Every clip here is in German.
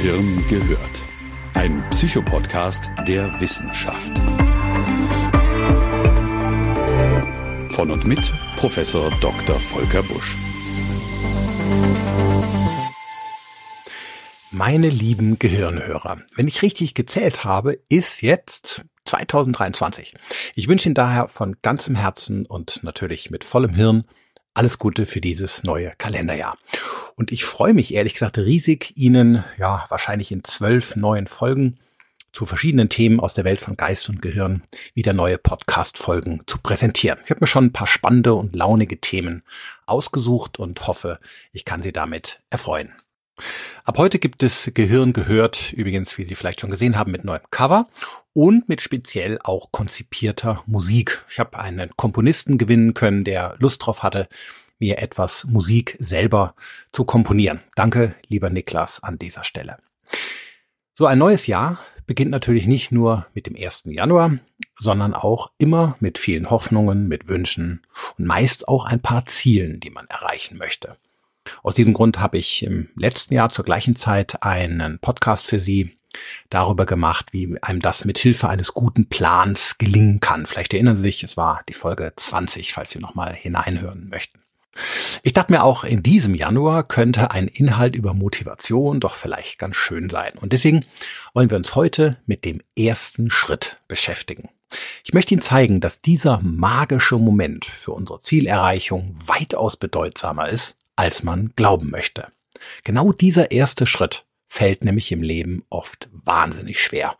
Gehirn gehört. Ein Psychopodcast der Wissenschaft. Von und mit Professor Dr. Volker Busch. Meine lieben Gehirnhörer, wenn ich richtig gezählt habe, ist jetzt 2023. Ich wünsche Ihnen daher von ganzem Herzen und natürlich mit vollem Hirn alles Gute für dieses neue Kalenderjahr. Und ich freue mich ehrlich gesagt riesig, Ihnen ja wahrscheinlich in zwölf neuen Folgen zu verschiedenen Themen aus der Welt von Geist und Gehirn wieder neue Podcast-Folgen zu präsentieren. Ich habe mir schon ein paar spannende und launige Themen ausgesucht und hoffe, ich kann Sie damit erfreuen. Ab heute gibt es Gehirn gehört, übrigens, wie Sie vielleicht schon gesehen haben, mit neuem Cover und mit speziell auch konzipierter Musik. Ich habe einen Komponisten gewinnen können, der Lust drauf hatte, mir etwas Musik selber zu komponieren. Danke, lieber Niklas, an dieser Stelle. So ein neues Jahr beginnt natürlich nicht nur mit dem 1. Januar, sondern auch immer mit vielen Hoffnungen, mit Wünschen und meist auch ein paar Zielen, die man erreichen möchte. Aus diesem Grund habe ich im letzten Jahr zur gleichen Zeit einen Podcast für Sie darüber gemacht, wie einem das mit Hilfe eines guten Plans gelingen kann. Vielleicht erinnern Sie sich, es war die Folge 20, falls Sie nochmal hineinhören möchten. Ich dachte mir auch, in diesem Januar könnte ein Inhalt über Motivation doch vielleicht ganz schön sein. Und deswegen wollen wir uns heute mit dem ersten Schritt beschäftigen. Ich möchte Ihnen zeigen, dass dieser magische Moment für unsere Zielerreichung weitaus bedeutsamer ist, als man glauben möchte. Genau dieser erste Schritt fällt nämlich im Leben oft wahnsinnig schwer.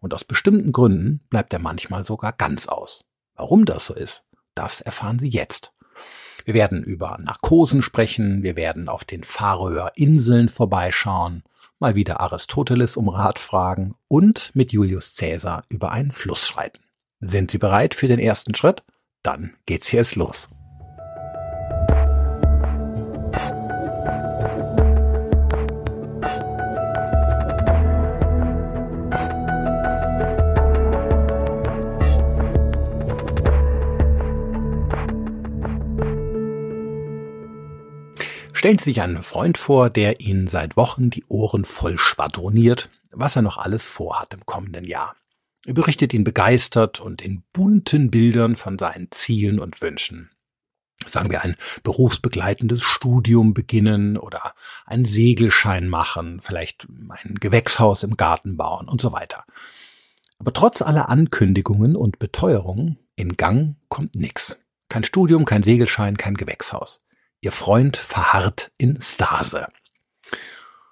Und aus bestimmten Gründen bleibt er manchmal sogar ganz aus. Warum das so ist, das erfahren Sie jetzt. Wir werden über Narkosen sprechen, wir werden auf den Färöer Inseln vorbeischauen, mal wieder Aristoteles um Rat fragen und mit Julius Caesar über einen Fluss schreiten. Sind Sie bereit für den ersten Schritt? Dann geht's jetzt los. Stellen Sie sich einen Freund vor, der Ihnen seit Wochen die Ohren voll schwadroniert, was er noch alles vorhat im kommenden Jahr. Er berichtet ihn begeistert und in bunten Bildern von seinen Zielen und Wünschen. Sagen wir ein berufsbegleitendes Studium beginnen oder einen Segelschein machen, vielleicht ein Gewächshaus im Garten bauen und so weiter. Aber trotz aller Ankündigungen und Beteuerungen, in Gang kommt nichts. Kein Studium, kein Segelschein, kein Gewächshaus. Ihr Freund verharrt in Stase.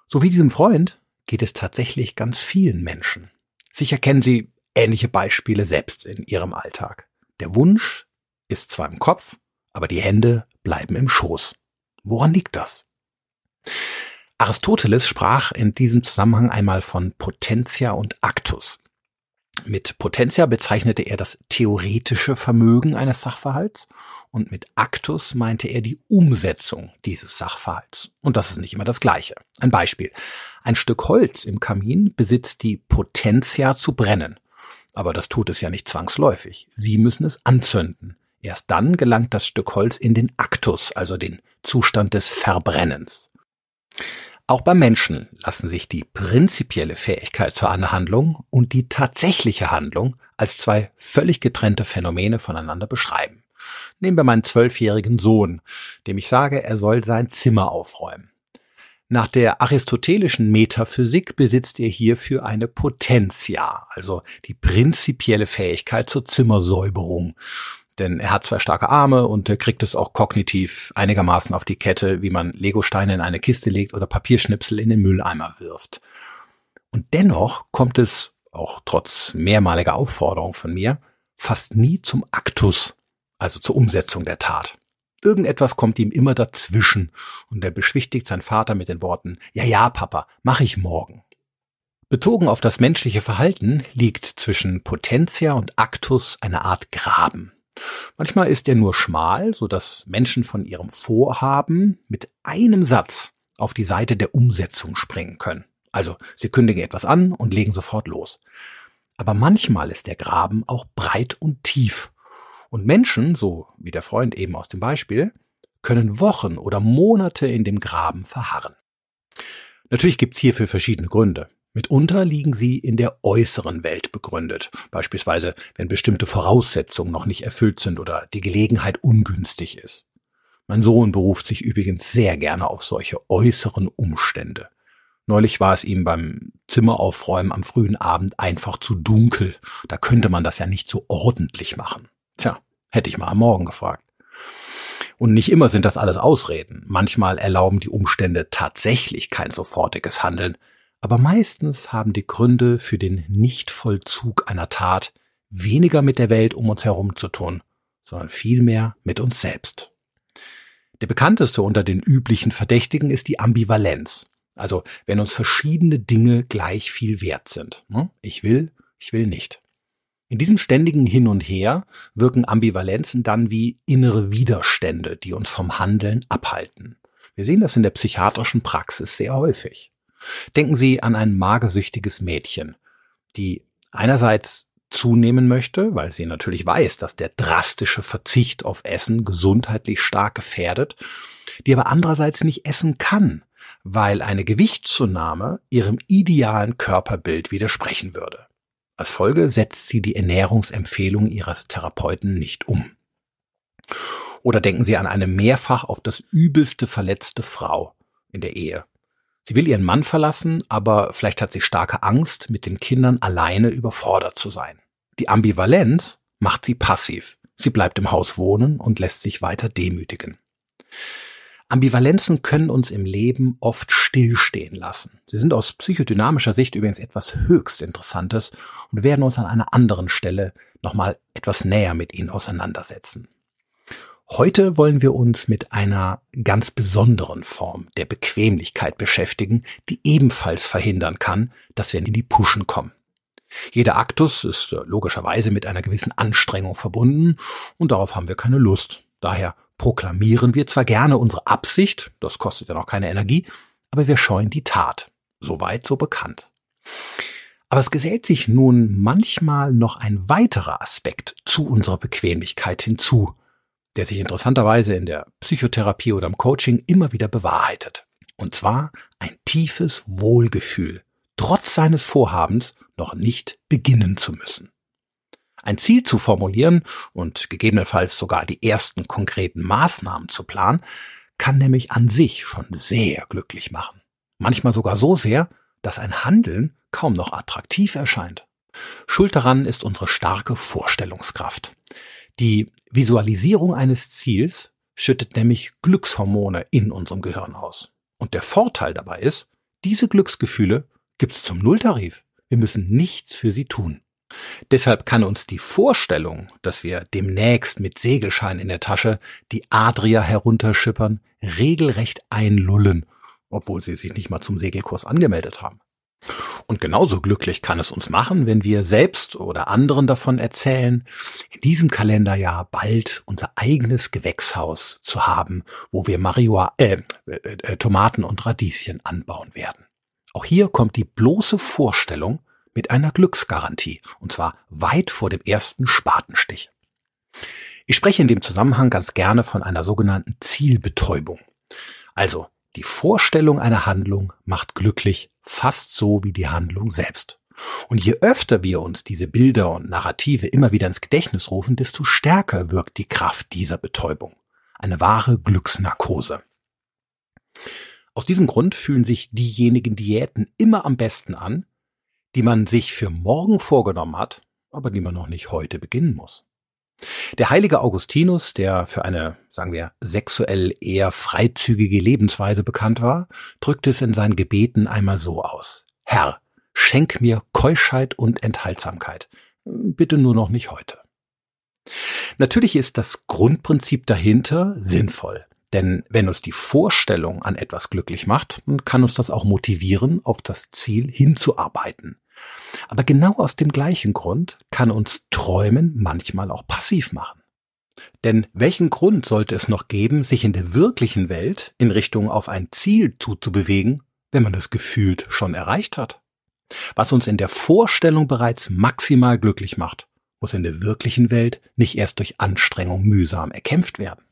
So wie diesem Freund geht es tatsächlich ganz vielen Menschen. Sicher kennen Sie ähnliche Beispiele selbst in Ihrem Alltag. Der Wunsch ist zwar im Kopf, aber die Hände bleiben im Schoß. Woran liegt das? Aristoteles sprach in diesem Zusammenhang einmal von Potentia und Actus. Mit Potentia bezeichnete er das theoretische Vermögen eines Sachverhalts und mit Actus meinte er die Umsetzung dieses Sachverhalts. Und das ist nicht immer das Gleiche. Ein Beispiel. Ein Stück Holz im Kamin besitzt die Potentia zu brennen. Aber das tut es ja nicht zwangsläufig. Sie müssen es anzünden. Erst dann gelangt das Stück Holz in den Actus, also den Zustand des Verbrennens. Auch beim Menschen lassen sich die prinzipielle Fähigkeit zur Anhandlung und die tatsächliche Handlung als zwei völlig getrennte Phänomene voneinander beschreiben. Nehmen wir meinen zwölfjährigen Sohn, dem ich sage, er soll sein Zimmer aufräumen. Nach der aristotelischen Metaphysik besitzt er hierfür eine Potentia, also die prinzipielle Fähigkeit zur Zimmersäuberung. Denn er hat zwei starke Arme und er kriegt es auch kognitiv einigermaßen auf die Kette, wie man Legosteine in eine Kiste legt oder Papierschnipsel in den Mülleimer wirft. Und dennoch kommt es, auch trotz mehrmaliger Aufforderung von mir, fast nie zum Aktus, also zur Umsetzung der Tat. Irgendetwas kommt ihm immer dazwischen und er beschwichtigt seinen Vater mit den Worten, ja, ja, Papa, mach ich morgen. Bezogen auf das menschliche Verhalten liegt zwischen Potentia und Aktus eine Art Graben. Manchmal ist er nur schmal, so dass Menschen von ihrem Vorhaben mit einem Satz auf die Seite der Umsetzung springen können. Also sie kündigen etwas an und legen sofort los. Aber manchmal ist der Graben auch breit und tief. Und Menschen, so wie der Freund eben aus dem Beispiel, können Wochen oder Monate in dem Graben verharren. Natürlich gibt's hierfür verschiedene Gründe. Mitunter liegen sie in der äußeren Welt begründet, beispielsweise wenn bestimmte Voraussetzungen noch nicht erfüllt sind oder die Gelegenheit ungünstig ist. Mein Sohn beruft sich übrigens sehr gerne auf solche äußeren Umstände. Neulich war es ihm beim Zimmeraufräumen am frühen Abend einfach zu dunkel. Da könnte man das ja nicht so ordentlich machen. Tja, hätte ich mal am Morgen gefragt. Und nicht immer sind das alles Ausreden. Manchmal erlauben die Umstände tatsächlich kein sofortiges Handeln. Aber meistens haben die Gründe für den Nichtvollzug einer Tat weniger mit der Welt um uns herum zu tun, sondern vielmehr mit uns selbst. Der bekannteste unter den üblichen Verdächtigen ist die Ambivalenz. Also wenn uns verschiedene Dinge gleich viel wert sind. Ne? Ich will, ich will nicht. In diesem ständigen Hin und Her wirken Ambivalenzen dann wie innere Widerstände, die uns vom Handeln abhalten. Wir sehen das in der psychiatrischen Praxis sehr häufig. Denken Sie an ein magersüchtiges Mädchen, die einerseits zunehmen möchte, weil sie natürlich weiß, dass der drastische Verzicht auf Essen gesundheitlich stark gefährdet, die aber andererseits nicht essen kann, weil eine Gewichtszunahme ihrem idealen Körperbild widersprechen würde. Als Folge setzt sie die Ernährungsempfehlung ihres Therapeuten nicht um. Oder denken Sie an eine mehrfach auf das übelste verletzte Frau in der Ehe. Sie will ihren Mann verlassen, aber vielleicht hat sie starke Angst, mit den Kindern alleine überfordert zu sein. Die Ambivalenz macht sie passiv. Sie bleibt im Haus wohnen und lässt sich weiter demütigen. Ambivalenzen können uns im Leben oft stillstehen lassen. Sie sind aus psychodynamischer Sicht übrigens etwas höchst Interessantes und werden uns an einer anderen Stelle nochmal etwas näher mit ihnen auseinandersetzen. Heute wollen wir uns mit einer ganz besonderen Form der Bequemlichkeit beschäftigen, die ebenfalls verhindern kann, dass wir in die Puschen kommen. Jeder Aktus ist äh, logischerweise mit einer gewissen Anstrengung verbunden und darauf haben wir keine Lust. Daher proklamieren wir zwar gerne unsere Absicht, das kostet ja noch keine Energie, aber wir scheuen die Tat. Soweit so bekannt. Aber es gesellt sich nun manchmal noch ein weiterer Aspekt zu unserer Bequemlichkeit hinzu, der sich interessanterweise in der Psychotherapie oder im Coaching immer wieder bewahrheitet. Und zwar ein tiefes Wohlgefühl, trotz seines Vorhabens noch nicht beginnen zu müssen. Ein Ziel zu formulieren und gegebenenfalls sogar die ersten konkreten Maßnahmen zu planen, kann nämlich an sich schon sehr glücklich machen. Manchmal sogar so sehr, dass ein Handeln kaum noch attraktiv erscheint. Schuld daran ist unsere starke Vorstellungskraft. Die Visualisierung eines Ziels schüttet nämlich Glückshormone in unserem Gehirn aus. Und der Vorteil dabei ist, diese Glücksgefühle gibt's zum Nulltarif. Wir müssen nichts für sie tun. Deshalb kann uns die Vorstellung, dass wir demnächst mit Segelschein in der Tasche die Adria herunterschippern, regelrecht einlullen, obwohl sie sich nicht mal zum Segelkurs angemeldet haben. Und genauso glücklich kann es uns machen, wenn wir selbst oder anderen davon erzählen, in diesem Kalenderjahr bald unser eigenes Gewächshaus zu haben, wo wir Marihuana, äh, äh, äh, Tomaten und Radieschen anbauen werden. Auch hier kommt die bloße Vorstellung mit einer Glücksgarantie, und zwar weit vor dem ersten Spatenstich. Ich spreche in dem Zusammenhang ganz gerne von einer sogenannten Zielbetäubung. Also die Vorstellung einer Handlung macht glücklich fast so wie die Handlung selbst. Und je öfter wir uns diese Bilder und Narrative immer wieder ins Gedächtnis rufen, desto stärker wirkt die Kraft dieser Betäubung. Eine wahre Glücksnarkose. Aus diesem Grund fühlen sich diejenigen Diäten immer am besten an, die man sich für morgen vorgenommen hat, aber die man noch nicht heute beginnen muss. Der heilige Augustinus, der für eine, sagen wir, sexuell eher freizügige Lebensweise bekannt war, drückte es in seinen Gebeten einmal so aus. Herr, schenk mir Keuschheit und Enthaltsamkeit. Bitte nur noch nicht heute. Natürlich ist das Grundprinzip dahinter sinnvoll. Denn wenn uns die Vorstellung an etwas glücklich macht, kann uns das auch motivieren, auf das Ziel hinzuarbeiten. Aber genau aus dem gleichen Grund kann uns Träumen manchmal auch passiv machen. Denn welchen Grund sollte es noch geben, sich in der wirklichen Welt in Richtung auf ein Ziel zuzubewegen, wenn man es gefühlt schon erreicht hat? Was uns in der Vorstellung bereits maximal glücklich macht, muss in der wirklichen Welt nicht erst durch Anstrengung mühsam erkämpft werden.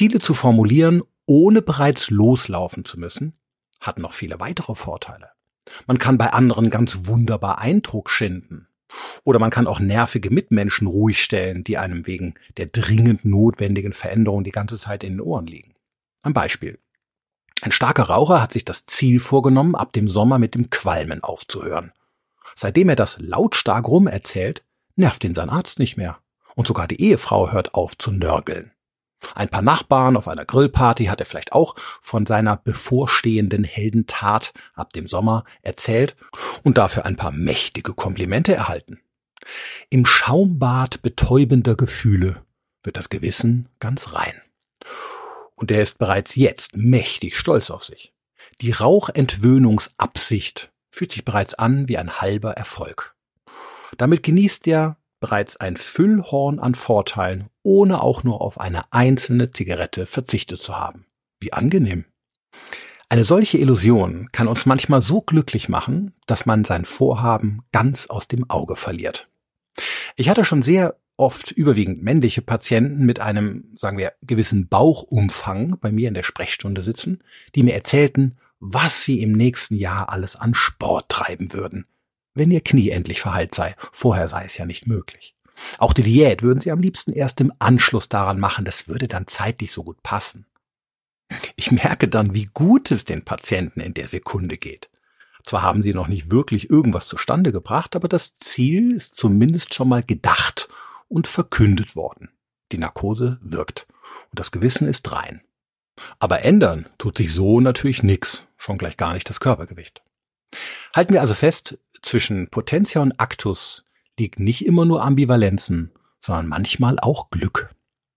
Ziele zu formulieren, ohne bereits loslaufen zu müssen, hat noch viele weitere Vorteile. Man kann bei anderen ganz wunderbar Eindruck schinden. Oder man kann auch nervige Mitmenschen ruhig stellen, die einem wegen der dringend notwendigen Veränderung die ganze Zeit in den Ohren liegen. Ein Beispiel. Ein starker Raucher hat sich das Ziel vorgenommen, ab dem Sommer mit dem Qualmen aufzuhören. Seitdem er das lautstark rum erzählt, nervt ihn sein Arzt nicht mehr. Und sogar die Ehefrau hört auf zu nörgeln. Ein paar Nachbarn auf einer Grillparty hat er vielleicht auch von seiner bevorstehenden Heldentat ab dem Sommer erzählt und dafür ein paar mächtige Komplimente erhalten. Im Schaumbad betäubender Gefühle wird das Gewissen ganz rein. Und er ist bereits jetzt mächtig stolz auf sich. Die Rauchentwöhnungsabsicht fühlt sich bereits an wie ein halber Erfolg. Damit genießt er bereits ein Füllhorn an Vorteilen, ohne auch nur auf eine einzelne Zigarette verzichtet zu haben. Wie angenehm. Eine solche Illusion kann uns manchmal so glücklich machen, dass man sein Vorhaben ganz aus dem Auge verliert. Ich hatte schon sehr oft überwiegend männliche Patienten mit einem, sagen wir, gewissen Bauchumfang bei mir in der Sprechstunde sitzen, die mir erzählten, was sie im nächsten Jahr alles an Sport treiben würden, wenn ihr Knie endlich verheilt sei. Vorher sei es ja nicht möglich. Auch die Diät würden sie am liebsten erst im Anschluss daran machen, das würde dann zeitlich so gut passen. Ich merke dann, wie gut es den Patienten in der Sekunde geht. Zwar haben sie noch nicht wirklich irgendwas zustande gebracht, aber das Ziel ist zumindest schon mal gedacht und verkündet worden. Die Narkose wirkt und das Gewissen ist rein. Aber ändern tut sich so natürlich nix, schon gleich gar nicht das Körpergewicht. Halten wir also fest, zwischen Potentia und Actus liegt nicht immer nur Ambivalenzen, sondern manchmal auch Glück.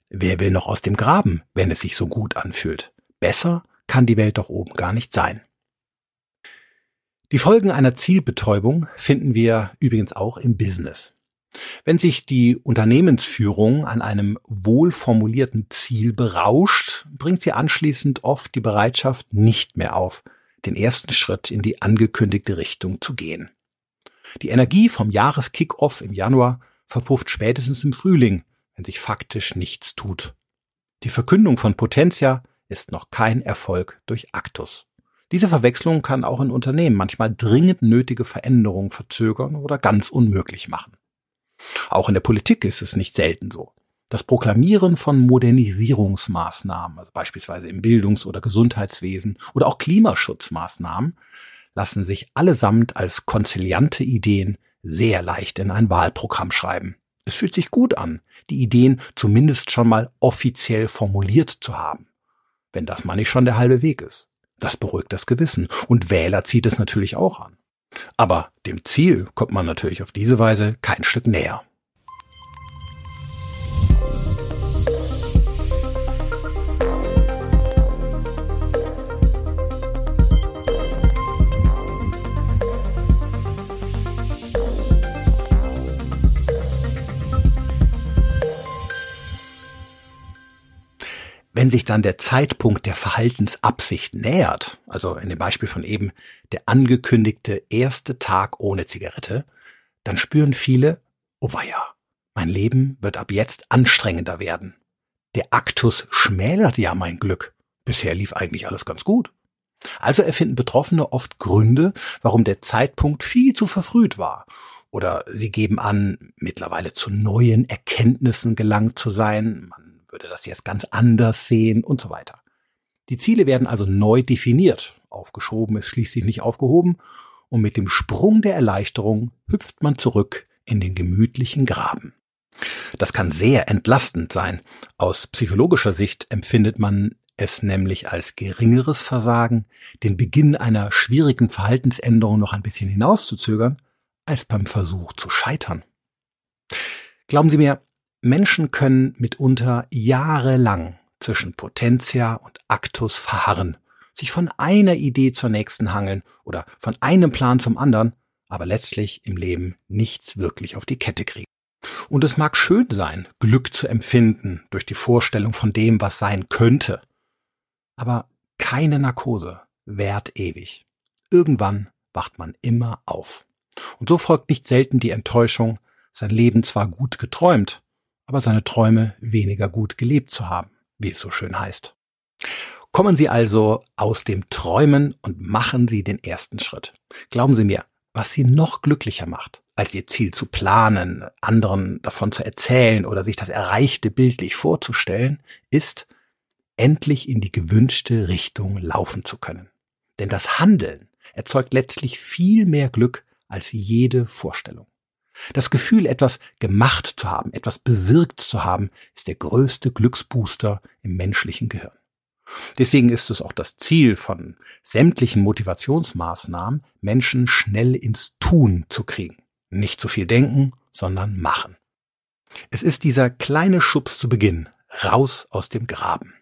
Wer will noch aus dem Graben, wenn es sich so gut anfühlt? Besser kann die Welt doch oben gar nicht sein. Die Folgen einer Zielbetäubung finden wir übrigens auch im Business. Wenn sich die Unternehmensführung an einem wohlformulierten Ziel berauscht, bringt sie anschließend oft die Bereitschaft nicht mehr auf, den ersten Schritt in die angekündigte Richtung zu gehen. Die Energie vom Jahreskickoff im Januar verpufft spätestens im Frühling, wenn sich faktisch nichts tut. Die Verkündung von Potentia ist noch kein Erfolg durch Aktus. Diese Verwechslung kann auch in Unternehmen manchmal dringend nötige Veränderungen verzögern oder ganz unmöglich machen. Auch in der Politik ist es nicht selten so. Das Proklamieren von Modernisierungsmaßnahmen, also beispielsweise im Bildungs- oder Gesundheitswesen oder auch Klimaschutzmaßnahmen, lassen sich allesamt als konziliante Ideen sehr leicht in ein Wahlprogramm schreiben. Es fühlt sich gut an, die Ideen zumindest schon mal offiziell formuliert zu haben. Wenn das mal nicht schon der halbe Weg ist. Das beruhigt das Gewissen und Wähler zieht es natürlich auch an. Aber dem Ziel kommt man natürlich auf diese Weise kein Stück näher. Wenn sich dann der Zeitpunkt der Verhaltensabsicht nähert, also in dem Beispiel von eben der angekündigte erste Tag ohne Zigarette, dann spüren viele, oh weia, mein Leben wird ab jetzt anstrengender werden. Der Aktus schmälert ja mein Glück. Bisher lief eigentlich alles ganz gut. Also erfinden Betroffene oft Gründe, warum der Zeitpunkt viel zu verfrüht war. Oder sie geben an, mittlerweile zu neuen Erkenntnissen gelangt zu sein. Man würde das jetzt ganz anders sehen und so weiter. Die Ziele werden also neu definiert. Aufgeschoben ist schließlich nicht aufgehoben. Und mit dem Sprung der Erleichterung hüpft man zurück in den gemütlichen Graben. Das kann sehr entlastend sein. Aus psychologischer Sicht empfindet man es nämlich als geringeres Versagen, den Beginn einer schwierigen Verhaltensänderung noch ein bisschen hinauszuzögern, als beim Versuch zu scheitern. Glauben Sie mir, Menschen können mitunter jahrelang zwischen Potentia und Actus verharren, sich von einer Idee zur nächsten hangeln oder von einem Plan zum anderen, aber letztlich im Leben nichts wirklich auf die Kette kriegen. Und es mag schön sein, Glück zu empfinden durch die Vorstellung von dem, was sein könnte. Aber keine Narkose währt ewig. Irgendwann wacht man immer auf. Und so folgt nicht selten die Enttäuschung, sein Leben zwar gut geträumt, aber seine Träume weniger gut gelebt zu haben. wie es so schön heißt. Kommen Sie also aus dem Träumen und machen Sie den ersten Schritt. Glauben Sie mir, was Sie noch glücklicher macht, als Ihr Ziel zu planen, anderen davon zu erzählen oder sich das Erreichte bildlich vorzustellen, ist, endlich in die gewünschte Richtung laufen zu können. Denn das Handeln erzeugt letztlich viel mehr Glück als jede Vorstellung. Das Gefühl, etwas gemacht zu haben, etwas bewirkt zu haben, ist der größte Glücksbooster im menschlichen Gehirn. Deswegen ist es auch das Ziel von sämtlichen Motivationsmaßnahmen, Menschen schnell ins Tun zu kriegen. Nicht zu viel denken, sondern machen. Es ist dieser kleine Schubs zu Beginn, raus aus dem Graben.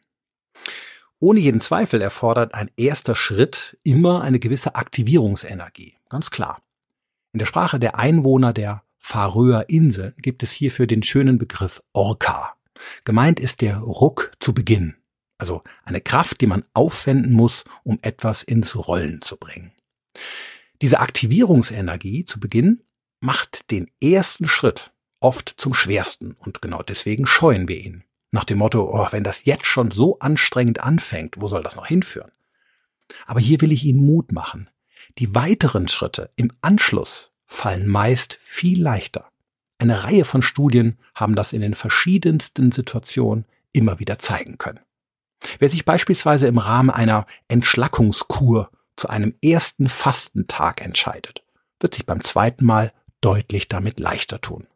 Ohne jeden Zweifel erfordert ein erster Schritt immer eine gewisse Aktivierungsenergie, ganz klar. In der Sprache der Einwohner der Färöer Inseln gibt es hierfür den schönen Begriff Orca. Gemeint ist der Ruck zu Beginn, also eine Kraft, die man aufwenden muss, um etwas ins Rollen zu bringen. Diese Aktivierungsenergie zu Beginn macht den ersten Schritt oft zum schwersten und genau deswegen scheuen wir ihn. Nach dem Motto, oh, wenn das jetzt schon so anstrengend anfängt, wo soll das noch hinführen? Aber hier will ich Ihnen Mut machen. Die weiteren Schritte im Anschluss fallen meist viel leichter. Eine Reihe von Studien haben das in den verschiedensten Situationen immer wieder zeigen können. Wer sich beispielsweise im Rahmen einer Entschlackungskur zu einem ersten Fastentag entscheidet, wird sich beim zweiten Mal deutlich damit leichter tun.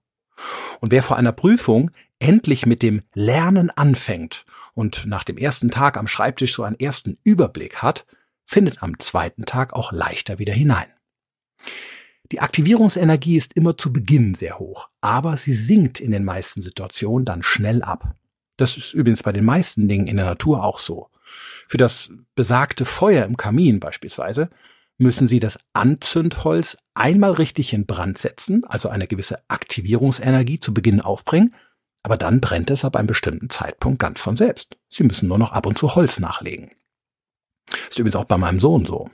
Und wer vor einer Prüfung endlich mit dem Lernen anfängt und nach dem ersten Tag am Schreibtisch so einen ersten Überblick hat, findet am zweiten Tag auch leichter wieder hinein. Die Aktivierungsenergie ist immer zu Beginn sehr hoch, aber sie sinkt in den meisten Situationen dann schnell ab. Das ist übrigens bei den meisten Dingen in der Natur auch so. Für das besagte Feuer im Kamin beispielsweise müssen Sie das Anzündholz einmal richtig in Brand setzen, also eine gewisse Aktivierungsenergie zu Beginn aufbringen, aber dann brennt es ab einem bestimmten Zeitpunkt ganz von selbst. Sie müssen nur noch ab und zu Holz nachlegen. Ist übrigens auch bei meinem Sohn so.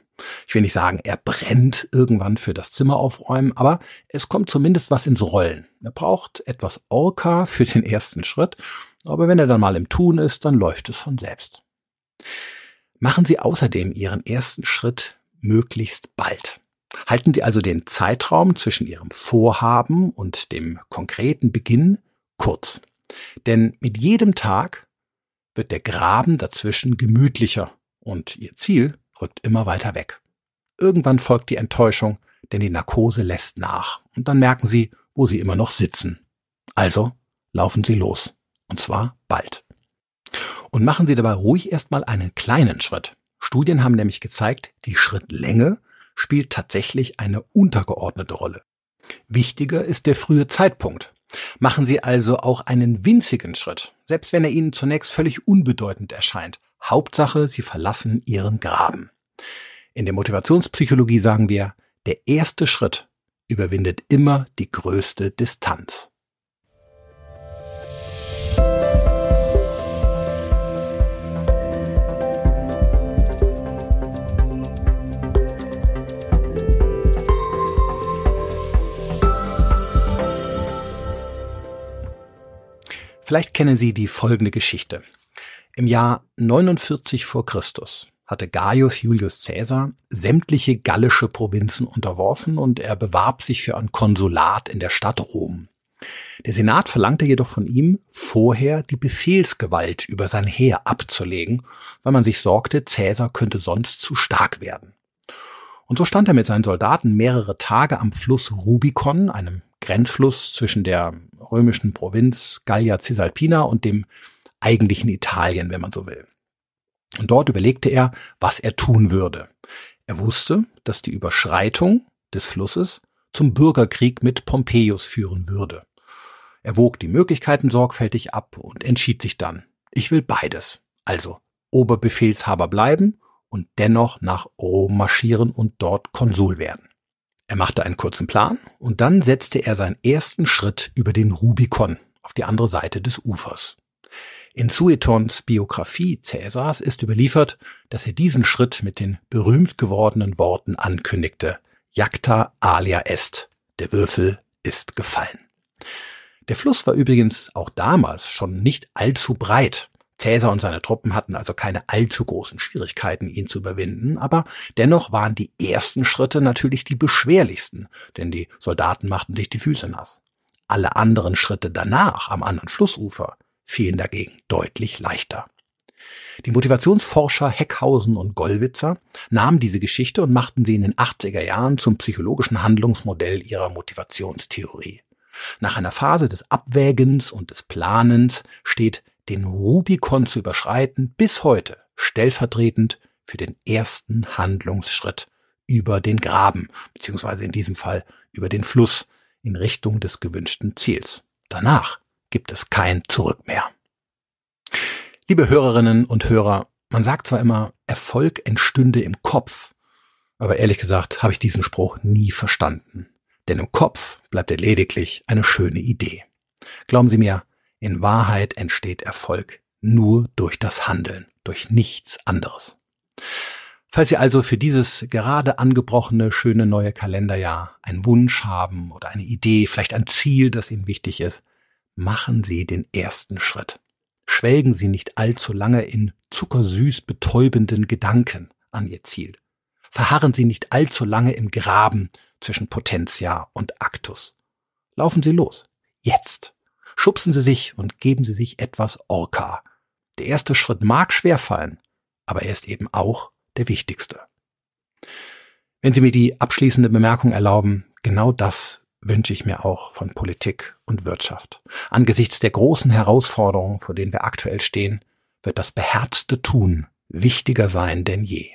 Ich will nicht sagen, er brennt irgendwann für das Zimmer aufräumen, aber es kommt zumindest was ins Rollen. Er braucht etwas Orca für den ersten Schritt, aber wenn er dann mal im Tun ist, dann läuft es von selbst. Machen Sie außerdem Ihren ersten Schritt möglichst bald. Halten Sie also den Zeitraum zwischen Ihrem Vorhaben und dem konkreten Beginn kurz. Denn mit jedem Tag wird der Graben dazwischen gemütlicher und ihr Ziel rückt immer weiter weg. Irgendwann folgt die Enttäuschung, denn die Narkose lässt nach und dann merken sie, wo sie immer noch sitzen. Also laufen sie los. Und zwar bald. Und machen Sie dabei ruhig erstmal einen kleinen Schritt. Studien haben nämlich gezeigt, die Schrittlänge spielt tatsächlich eine untergeordnete Rolle. Wichtiger ist der frühe Zeitpunkt. Machen Sie also auch einen winzigen Schritt, selbst wenn er Ihnen zunächst völlig unbedeutend erscheint. Hauptsache, Sie verlassen Ihren Graben. In der Motivationspsychologie sagen wir, der erste Schritt überwindet immer die größte Distanz. Vielleicht kennen Sie die folgende Geschichte. Im Jahr 49 vor Christus hatte Gaius Julius Caesar sämtliche gallische Provinzen unterworfen und er bewarb sich für ein Konsulat in der Stadt Rom. Der Senat verlangte jedoch von ihm, vorher die Befehlsgewalt über sein Heer abzulegen, weil man sich sorgte, Caesar könnte sonst zu stark werden. Und so stand er mit seinen Soldaten mehrere Tage am Fluss Rubicon, einem Grenzfluss zwischen der römischen Provinz Gallia Cisalpina und dem eigentlichen Italien, wenn man so will. Und dort überlegte er, was er tun würde. Er wusste, dass die Überschreitung des Flusses zum Bürgerkrieg mit Pompeius führen würde. Er wog die Möglichkeiten sorgfältig ab und entschied sich dann, ich will beides. Also Oberbefehlshaber bleiben und dennoch nach Rom marschieren und dort Konsul werden. Er machte einen kurzen Plan und dann setzte er seinen ersten Schritt über den Rubikon auf die andere Seite des Ufers. In Suetons Biografie Cäsars ist überliefert, dass er diesen Schritt mit den berühmt gewordenen Worten ankündigte. Jacta alia est. Der Würfel ist gefallen. Der Fluss war übrigens auch damals schon nicht allzu breit. Cäsar und seine Truppen hatten also keine allzu großen Schwierigkeiten, ihn zu überwinden, aber dennoch waren die ersten Schritte natürlich die beschwerlichsten, denn die Soldaten machten sich die Füße nass. Alle anderen Schritte danach am anderen Flussufer fielen dagegen deutlich leichter. Die Motivationsforscher Heckhausen und Gollwitzer nahmen diese Geschichte und machten sie in den 80er Jahren zum psychologischen Handlungsmodell ihrer Motivationstheorie. Nach einer Phase des Abwägens und des Planens steht den Rubikon zu überschreiten bis heute stellvertretend für den ersten Handlungsschritt über den Graben, beziehungsweise in diesem Fall über den Fluss in Richtung des gewünschten Ziels. Danach gibt es kein Zurück mehr. Liebe Hörerinnen und Hörer, man sagt zwar immer, Erfolg entstünde im Kopf, aber ehrlich gesagt habe ich diesen Spruch nie verstanden. Denn im Kopf bleibt er lediglich eine schöne Idee. Glauben Sie mir, in Wahrheit entsteht Erfolg nur durch das Handeln, durch nichts anderes. Falls Sie also für dieses gerade angebrochene schöne neue Kalenderjahr einen Wunsch haben oder eine Idee, vielleicht ein Ziel, das Ihnen wichtig ist, machen Sie den ersten Schritt schwelgen sie nicht allzu lange in zuckersüß betäubenden Gedanken an ihr Ziel. Verharren sie nicht allzu lange im Graben zwischen Potentia und Aktus. Laufen sie los. Jetzt. Schubsen sie sich und geben sie sich etwas Orca. Der erste Schritt mag schwerfallen, aber er ist eben auch der wichtigste. Wenn Sie mir die abschließende Bemerkung erlauben, genau das wünsche ich mir auch von Politik und Wirtschaft. Angesichts der großen Herausforderungen, vor denen wir aktuell stehen, wird das beherzte Tun wichtiger sein denn je.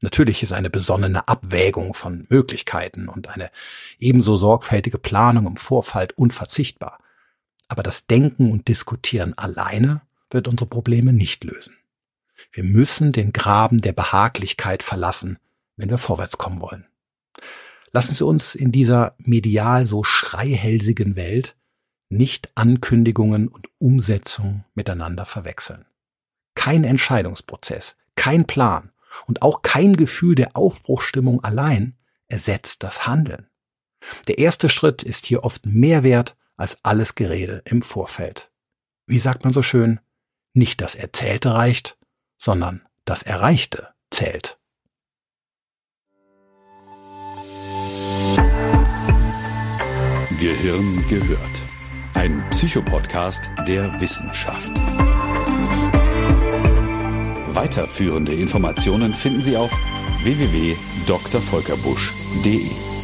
Natürlich ist eine besonnene Abwägung von Möglichkeiten und eine ebenso sorgfältige Planung im Vorfall unverzichtbar. Aber das Denken und Diskutieren alleine wird unsere Probleme nicht lösen. Wir müssen den Graben der Behaglichkeit verlassen, wenn wir vorwärts kommen wollen. Lassen Sie uns in dieser medial so schreihälsigen Welt nicht Ankündigungen und Umsetzung miteinander verwechseln. Kein Entscheidungsprozess, kein Plan und auch kein Gefühl der Aufbruchstimmung allein ersetzt das Handeln. Der erste Schritt ist hier oft mehr wert als alles Gerede im Vorfeld. Wie sagt man so schön, nicht das Erzählte reicht, sondern das Erreichte zählt. Gehirn gehört. Ein Psychopodcast der Wissenschaft. Weiterführende Informationen finden Sie auf www.drvolkerbusch.de.